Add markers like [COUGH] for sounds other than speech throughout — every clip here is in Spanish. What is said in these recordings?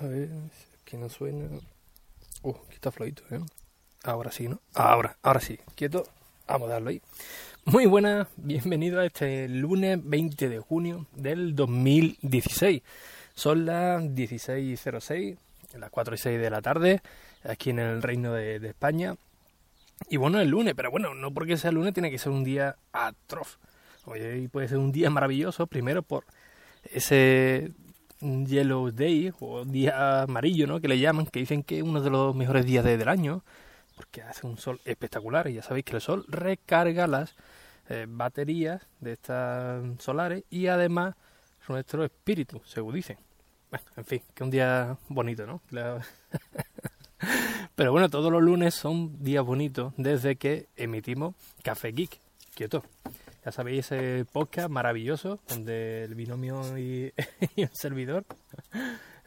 A ver, que no suena. Uh, aquí está flojito, ¿eh? Ahora sí, ¿no? Ahora, ahora sí. Quieto. Vamos a darlo ahí. Muy buenas, bienvenido a este lunes 20 de junio del 2016. Son las 16.06, las 4 y 6 de la tarde, aquí en el Reino de, de España. Y bueno, es lunes, pero bueno, no porque sea lunes tiene que ser un día atroz. Hoy puede ser un día maravilloso, primero por ese Yellow Day o día amarillo, ¿no? Que le llaman, que dicen que es uno de los mejores días de- del año, porque hace un sol espectacular y ya sabéis que el sol recarga las eh, baterías de estas solares y además nuestro espíritu, según dicen. Bueno, en fin, que un día bonito, ¿no? [LAUGHS] Pero bueno, todos los lunes son días bonitos desde que emitimos Café Geek, quieto. Ya sabéis ese podcast maravilloso donde el binomio y, [LAUGHS] y el servidor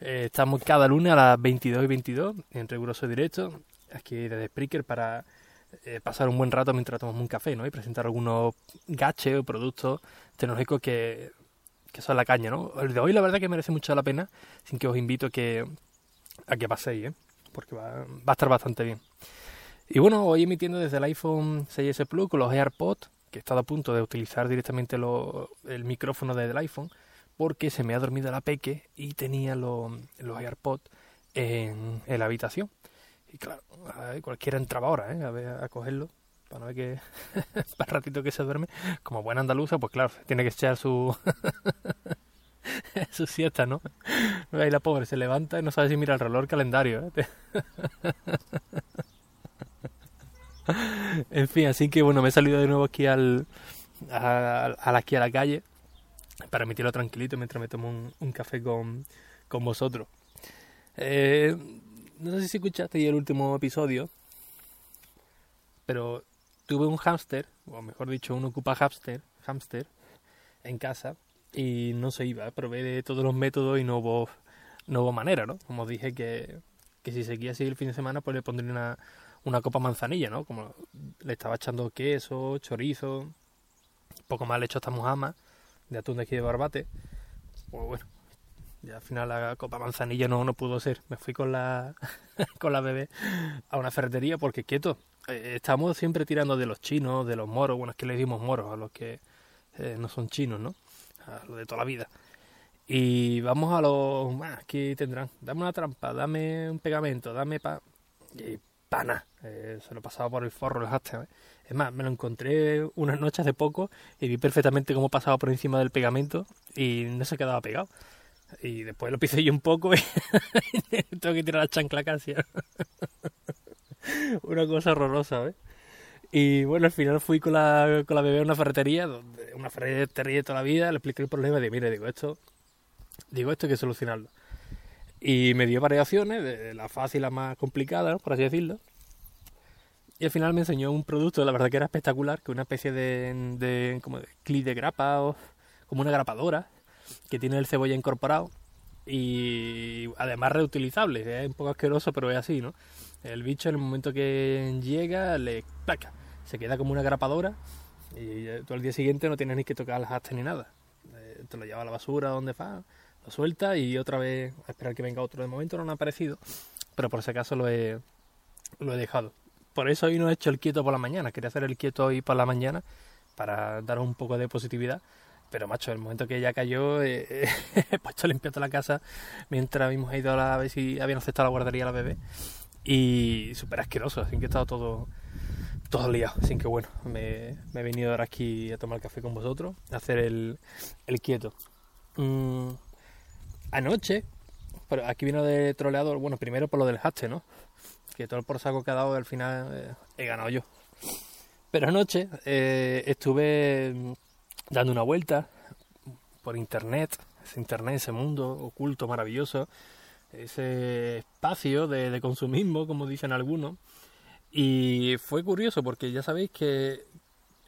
eh, estamos cada lunes a las 22 y 22 en riguroso directo aquí desde Spreaker para eh, pasar un buen rato mientras tomamos un café ¿no? y presentar algunos gaches o productos tecnológicos que, que son la caña. ¿no? El de hoy la verdad que merece mucho la pena, sin que os invito que, a que paséis, ¿eh? porque va, va a estar bastante bien. Y bueno, hoy emitiendo desde el iPhone 6S Plus con los AirPods, que he estado a punto de utilizar directamente lo- el micrófono desde el iPhone, porque se me ha dormido la peque y tenía lo- los AirPods en, en la habitación. Y claro, cualquiera entraba ahora, ¿eh? A ver, a cogerlo, para no ver que, [LAUGHS] para ratito que se duerme. Como buena andaluza, pues claro, tiene que echar su, [LAUGHS] su siesta, ¿no? Ahí la pobre se levanta y no sabe si mira el reloj el calendario, ¿eh? [LAUGHS] En fin, así que bueno, me he salido de nuevo aquí al, a, a aquí a la calle para emitirlo tranquilito mientras me tomo un, un café con, con vosotros. Eh, no sé si escuchaste el último episodio, pero tuve un hámster, o mejor dicho, un ocupa hámster, hámster en casa y no se iba. Probé de todos los métodos y no hubo, no hubo manera, ¿no? Como dije que, que si seguía así el fin de semana, pues le pondría una, una copa manzanilla, ¿no? Como le estaba echando queso, chorizo, poco más le echo esta mojama de atún de aquí de Barbate. Pues bueno, ya al final la copa manzanilla no, no pudo ser. Me fui con la, [LAUGHS] con la bebé a una ferretería porque quieto. eh, estamos siempre tirando de los chinos, de los moros. Bueno, es que le dimos moros a los que eh, no son chinos, ¿no? A lo de toda la vida. Y vamos a los más que tendrán. Dame una trampa, dame un pegamento, dame pa. Pana. Eh, se lo pasaba por el forro el hashtag. ¿eh? Es más, me lo encontré unas noches hace poco y vi perfectamente cómo pasaba por encima del pegamento y no se quedaba pegado. Y después lo pisé yo un poco y [LAUGHS] tengo que tirar la chancla casi. [LAUGHS] una cosa horrorosa, ¿ves? Y bueno, al final fui con la, con la bebé a una ferretería, una ferretería de toda la vida, le expliqué el problema y dije, mire, digo, esto, digo, esto hay que solucionarlo. Y me dio variaciones, de la fácil a más complicada, ¿no? por así decirlo. Y al final me enseñó un producto, la verdad que era espectacular, que una especie de, de como de clip de grapa o como una grapadora que tiene el cebolla incorporado y además reutilizable. Es un poco asqueroso, pero es así, ¿no? El bicho en el momento que llega le placa, se queda como una grapadora y eh, tú al día siguiente no tienes ni que tocar las hastas ni nada. Eh, te lo lleva a la basura donde va, lo suelta y otra vez a esperar que venga otro. De momento no me ha aparecido, pero por si acaso lo he, lo he dejado. Por eso hoy no he hecho el quieto por la mañana. Quería hacer el quieto hoy por la mañana para dar un poco de positividad. Pero macho, el momento que ya cayó, eh, he puesto toda la casa mientras habíamos ido a, la, a ver si habían aceptado la guardería la bebé. Y súper asqueroso, así que he estado todo, todo liado. Así que bueno, me, me he venido ahora aquí a tomar café con vosotros, a hacer el, el quieto. Mm, anoche, pero aquí vino de troleador, bueno, primero por lo del haste, ¿no? Que todo el por saco que ha dado al final eh, he ganado yo. Pero anoche eh, estuve dando una vuelta por internet, ese internet, ese mundo oculto, maravilloso, ese espacio de, de consumismo, como dicen algunos. Y fue curioso porque ya sabéis que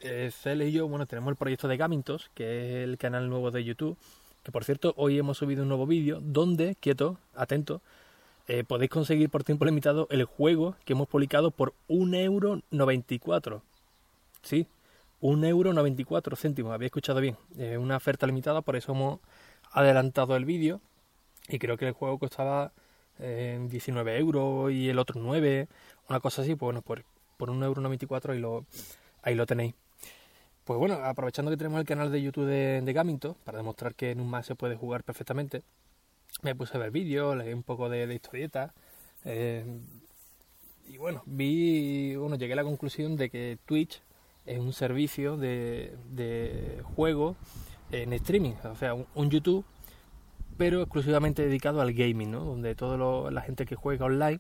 eh, Cel y yo, bueno, tenemos el proyecto de Gamintos, que es el canal nuevo de YouTube, que por cierto, hoy hemos subido un nuevo vídeo donde, quieto, atento, eh, podéis conseguir por tiempo limitado el juego que hemos publicado por 1,94€. Sí, 1,94€ céntimos, había escuchado bien. Es una oferta limitada, por eso hemos adelantado el vídeo. Y creo que el juego costaba eh, 19 euros y el otro 9, una cosa así. Pues bueno, por, por 1,94€ ahí lo, ahí lo tenéis. Pues bueno, aprovechando que tenemos el canal de YouTube de, de para demostrar que en un más se puede jugar perfectamente, me puse a ver vídeos, leí un poco de, de historieta. Eh, y bueno, vi, bueno, llegué a la conclusión de que Twitch es un servicio de, de juego en streaming, o sea, un, YouTube, pero exclusivamente dedicado al gaming, ¿no? Donde toda la gente que juega online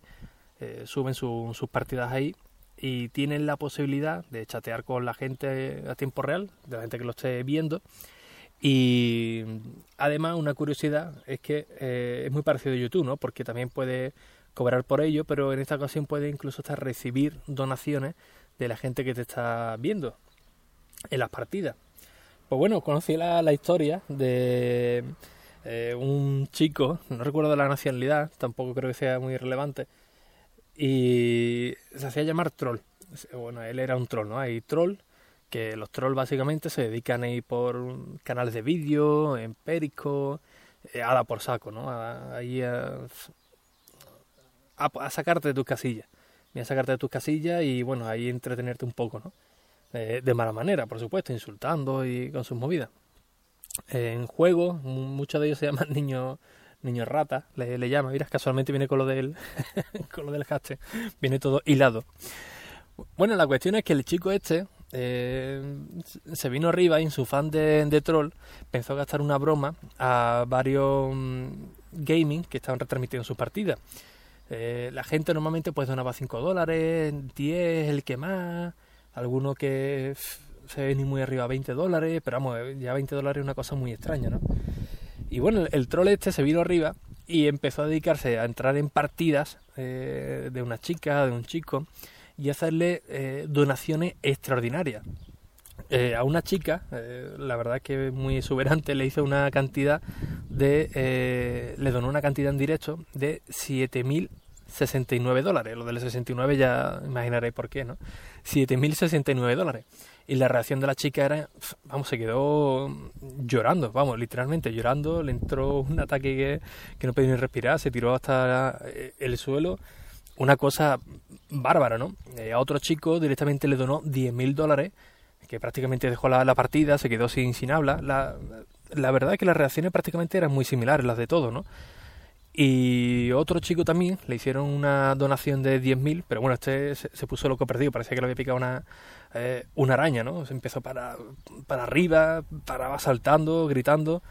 eh, suben su, sus partidas ahí y tienen la posibilidad de chatear con la gente a tiempo real, de la gente que lo esté viendo. Y además una curiosidad es que eh, es muy parecido a YouTube, ¿no? Porque también puede cobrar por ello, pero en esta ocasión puede incluso hasta recibir donaciones de la gente que te está viendo en las partidas. Pues bueno, conocí la, la historia de eh, un chico, no recuerdo la nacionalidad, tampoco creo que sea muy relevante, y se hacía llamar troll. Bueno, él era un troll, ¿no? Hay troll, que los trolls básicamente se dedican a ir por canales de vídeo, en Perico, eh, a la por saco, ¿no? Ahí a, a, a, sacarte de tus casillas. a sacarte de tus casillas y, bueno, ahí entretenerte un poco, ¿no? Eh, de mala manera, por supuesto, insultando y con sus movidas. En juego, muchos de ellos se llaman [LAUGHS] niños niño rata, le, llama, mira, casualmente viene con lo del [LAUGHS] con lo del hashtag, viene todo hilado. Bueno, la cuestión es que el chico este eh, se vino arriba y en su fan de, troll pensó gastar una broma a varios um, gaming que estaban retransmitiendo sus partidas. Eh, la gente normalmente pues donaba 5 dólares, 10 el que más, alguno que se ve ni muy arriba 20 dólares, pero vamos, ya 20 dólares es una cosa muy extraña, ¿no? Y bueno, el troll este se vino arriba y empezó a dedicarse a entrar en partidas eh, de una chica, de un chico, y hacerle eh, donaciones extraordinarias. Eh, a una chica, la verdad que muy exuberante, le hizo una cantidad de. Le donó una cantidad en directo de 7.069 dólares. Lo del 69 ya imaginaréis por qué, ¿no? 7.069 dólares. Y la reacción de la chica era, vamos, se quedó llorando, vamos, literalmente llorando, le entró un ataque que, que no podía ni respirar, se tiró hasta el suelo, una cosa bárbara, ¿no? Eh, a otro chico directamente le donó 10.000 dólares, que prácticamente dejó la, la, partida, se quedó sin, sin habla. La, la verdad es que las reacciones prácticamente eran muy similares, las de todos, ¿no? Y otro chico también le hicieron una donación de 10.000, pero bueno, este se, puso loco perdido, parecía que le había picado una, eh, una araña, ¿no? Se empezó para, para arriba, paraba saltando, gritando,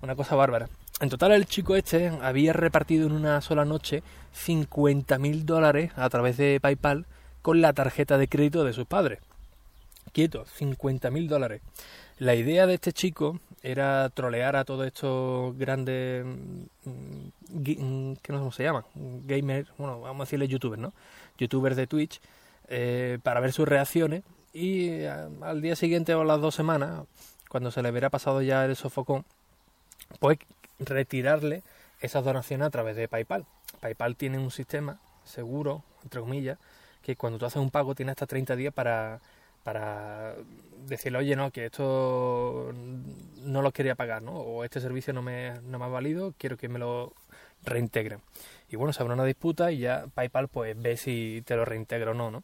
una cosa bárbara. En total el chico este había repartido en una sola noche 50.000 dólares a través de PayPal con la tarjeta de crédito de sus padres. Quieto, 50.000 dólares. La idea de este chico era trolear a todos estos grandes, mm, ¿qué no sé cómo se llaman? Gamers, bueno, vamos a decirle youtubers, ¿no? Youtubers de Twitch, eh, para ver sus reacciones y eh, al día siguiente o las dos semanas, cuando se le hubiera pasado ya el sofocón, pues retirarle esas donaciones a través de PayPal. PayPal tiene un sistema seguro, entre comillas, que cuando tú haces un pago tiene hasta 30 días para, para decirle, oye, no, que esto no lo quería pagar, ¿no? O este servicio no me, no me ha valido, quiero que me lo reintegren. Y bueno, se abre una disputa y ya PayPal pues ve si te lo reintegra o no, ¿no?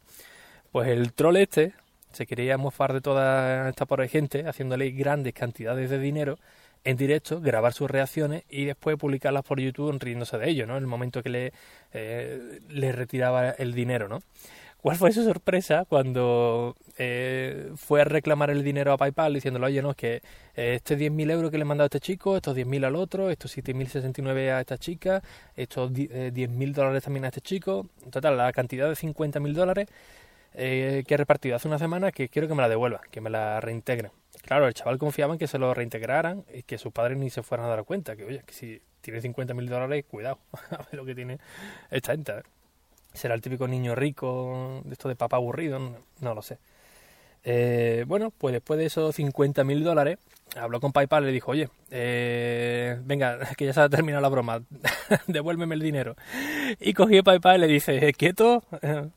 Pues el troll este se quería mofar de toda esta pobre gente haciéndole grandes cantidades de dinero en directo, grabar sus reacciones y después publicarlas por YouTube riéndose de ello, ¿no? En el momento que le, eh, le retiraba el dinero, ¿no? ¿Cuál fue su sorpresa cuando eh, fue a reclamar el dinero a PayPal diciéndole, oye, no, es que eh, este 10.000 euros que le he mandado a este chico, estos 10.000 al otro, estos 7.069 a esta chica, estos 10.000 dólares también a este chico, en total, la cantidad de 50.000 dólares eh, que he repartido hace una semana que quiero que me la devuelva, que me la reintegren. Claro, el chaval confiaba en que se lo reintegraran y que sus padres ni se fueran a dar cuenta. Que, oye, que si tiene 50 mil dólares, cuidado, [LAUGHS] a ver lo que tiene esta gente. ¿Será el típico niño rico, de esto de papá aburrido? No, lo sé. Eh, bueno, pues después de esos 50 mil dólares, habló con PayPal y le dijo, oye, eh, venga, [LAUGHS] que ya se ha terminado la broma, [LAUGHS] devuélveme el dinero. Y cogió PayPal y le dice, quieto, eh,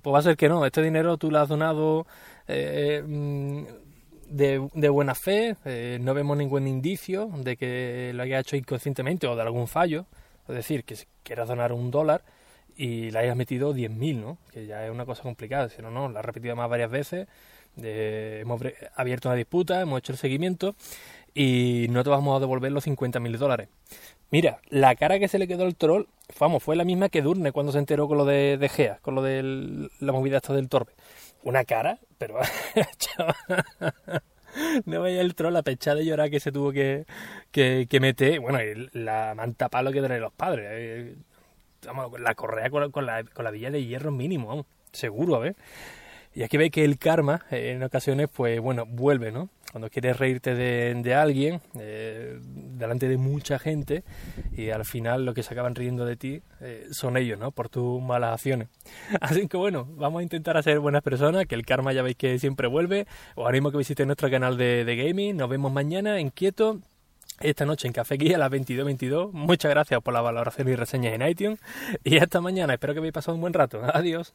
pues va a ser que no, este dinero tú lo has donado eh, mm, de, de, buena fe, no vemos ningún indicio de que lo haya hecho inconscientemente o de algún fallo, es decir, que quieras donar un dólar y le hayas metido 10.000, ¿no? Que ya es una cosa complicada, si no, no, la has repetido más varias veces, eh, hemos abierto una disputa, hemos hecho el seguimiento y no te vamos a devolver los 50.000 dólares. Mira, la cara que se le quedó al troll, vamos, fue la misma que Durne cuando se enteró con lo de, Gea, con lo de la movida esta del torbe. Una cara, pero [LAUGHS] no vaya el troll la pechada de llorar que se tuvo que, que, que meter. Bueno, la manta palo que tener los padres. Vamos, la correa con la, con la, con la villa de hierro mínimo, vamos, seguro, a ver. Y aquí veis que el karma, eh, en ocasiones, pues bueno, vuelve, ¿no? Cuando quieres reírte de, de alguien, eh, delante de mucha gente, y al final lo que se acaban riendo de ti eh, son ellos, ¿no? Por tus malas acciones. [LAUGHS] Así que bueno, vamos a intentar hacer buenas personas, que el karma ya veis que siempre vuelve. Os animo a que visitéis nuestro canal de, de gaming. Nos vemos mañana en Quieto esta noche en Café Guía a las 22.22. Muchas gracias por la valoración y reseñas en iTunes. Y hasta mañana. Espero que hayáis pasado un buen rato. Adiós.